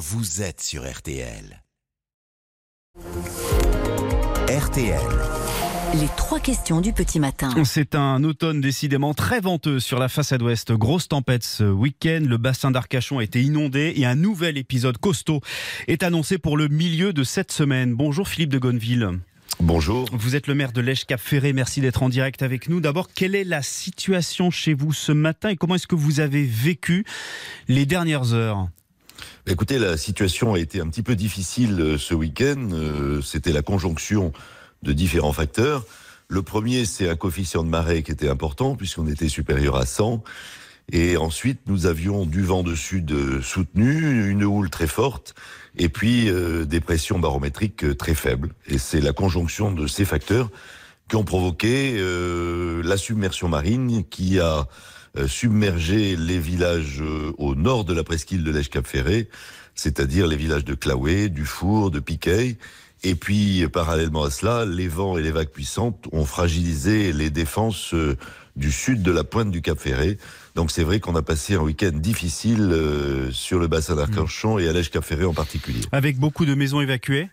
vous êtes sur RTL. RTL. Les trois questions du petit matin. C'est un automne décidément très venteux sur la façade ouest. Grosse tempête ce week-end. Le bassin d'Arcachon a été inondé et un nouvel épisode costaud est annoncé pour le milieu de cette semaine. Bonjour Philippe de Gonneville. Bonjour. Vous êtes le maire de Lèche Cap Ferré. Merci d'être en direct avec nous. D'abord, quelle est la situation chez vous ce matin et comment est-ce que vous avez vécu les dernières heures? Écoutez, la situation a été un petit peu difficile euh, ce week-end. Euh, C'était la conjonction de différents facteurs. Le premier, c'est un coefficient de marée qui était important puisqu'on était supérieur à 100. Et ensuite, nous avions du vent de sud soutenu, une houle très forte, et puis euh, des pressions barométriques euh, très faibles. Et c'est la conjonction de ces facteurs qui ont provoqué euh, la submersion marine qui a euh, submergé les villages euh, au nord de la presqu'île de l'Èche-Cap-Ferré, c'est-à-dire les villages de Claouet, du Four, de Piquet. Et puis, parallèlement à cela, les vents et les vagues puissantes ont fragilisé les défenses du sud de la pointe du Cap Ferré. Donc c'est vrai qu'on a passé un week-end difficile sur le bassin d'Arcachon et à l'Èche-Cap Ferré en particulier. Avec beaucoup de maisons évacuées?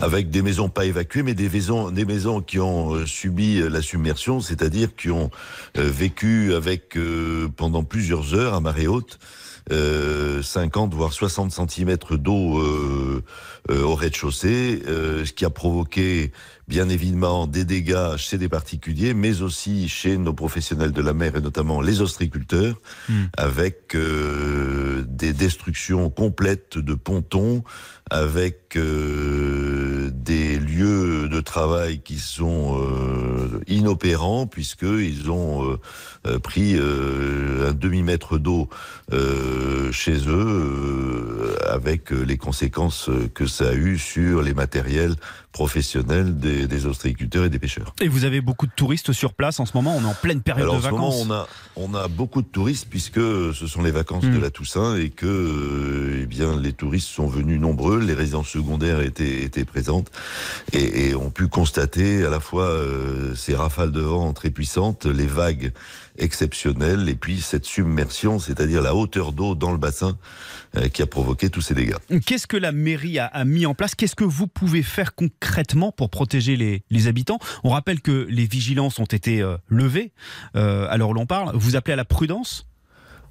Avec des maisons pas évacuées, mais des maisons, des maisons qui ont euh, subi euh, la submersion, c'est-à-dire qui ont euh, vécu avec euh, pendant plusieurs heures à marée haute. euh, 50 voire 60 cm d'eau euh, euh, au rez-de-chaussée, euh, ce qui a provoqué bien évidemment des dégâts chez des particuliers, mais aussi chez nos professionnels de la mer et notamment les ostriculteurs, Hmm. avec euh, des destructions complètes de pontons, avec euh, travail qui sont euh, inopérants puisqu'ils ont euh, euh, pris euh, un demi-mètre d'eau chez eux, avec les conséquences que ça a eu sur les matériels professionnels des, des ostréiculteurs et des pêcheurs. Et vous avez beaucoup de touristes sur place en ce moment. On est en pleine période Alors, de en ce moment, vacances. on a, on a beaucoup de touristes puisque ce sont les vacances Mm. de la Toussaint et que euh, eh bien, les touristes sont venus nombreux, les résidences secondaires étaient, étaient présentes et, et ont pu constater à la fois euh, ces rafales de vent très puissantes, les vagues exceptionnelles et puis cette submersion, c'est-à-dire la hauteur d'eau dans le bassin euh, qui a provoqué tous ces dégâts. Qu'est-ce que la mairie a, a mis en place? Qu'est-ce que vous pouvez faire concrètement pour protéger les, habitants On rappelle que les vigilances ont été euh, levées. Euh, alors l'on parle. Vous appelez à la prudence?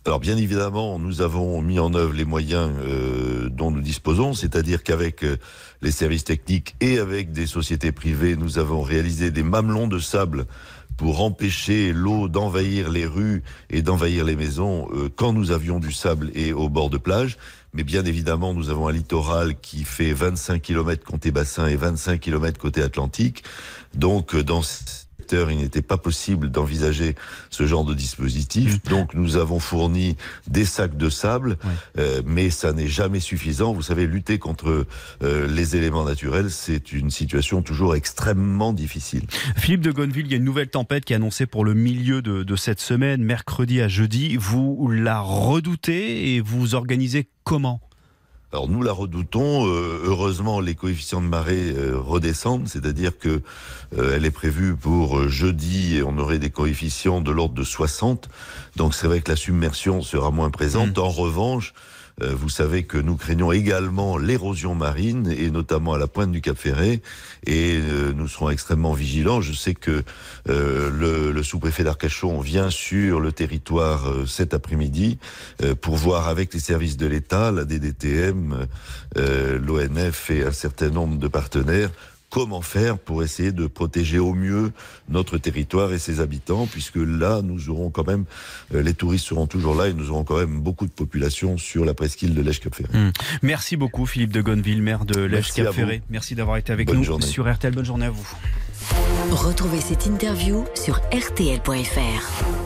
Alors bien évidemment, nous avons mis en œuvre les moyens euh, dont nous disposons, c'est-à-dire qu'avec les services techniques et avec des sociétés privées, nous avons réalisé des mamelons de sable pour empêcher l'eau d'envahir les rues et d'envahir les maisons euh, quand nous avions du sable et au bord de plage. Mais bien évidemment, nous avons un littoral qui fait 25 km côté bassin et 25 km côté Atlantique. Donc, dans secteur, il n'était pas possible d'envisager ce genre de dispositif. Donc, nous avons fourni des sacs de sable, euh, mais ça n'est jamais suffisant. Vous savez, lutter contre euh, les éléments naturels, c'est une situation toujours extrêmement difficile. Philippe de Gonneville, il y a une nouvelle tempête qui est annoncée pour le milieu de, de cette semaine, mercredi à jeudi. Vous la redoutez et vous organisez comment? Alors nous la redoutons. Euh, heureusement, les coefficients de marée euh, redescendent, c'est-à-dire que euh, elle est prévue pour jeudi et on aurait des coefficients de l'ordre de 60. Donc c'est vrai que la submersion sera moins présente. En revanche, vous savez que nous craignons également l'érosion marine et notamment à la pointe du Cap Ferré et euh, nous serons extrêmement vigilants. Je sais que euh, le, le sous-préfet d'Arcachon vient sur le territoire euh, cet après-midi euh, pour voir avec les services de l'État, la DDTM, euh, l'ONF et un certain nombre de partenaires comment faire pour essayer de protéger au mieux notre territoire et ses habitants, puisque là, nous aurons quand même, euh, les touristes seront toujours là et nous aurons quand même beaucoup de population sur la presqu'île de l'Èche-Cap-Ferré. Merci beaucoup Philippe de Gonneville, maire de Lèche Cap. Ferré. Merci d'avoir été avec Bonne nous journée. sur RTL. Bonne journée à vous. Retrouvez cette interview sur rtl.fr.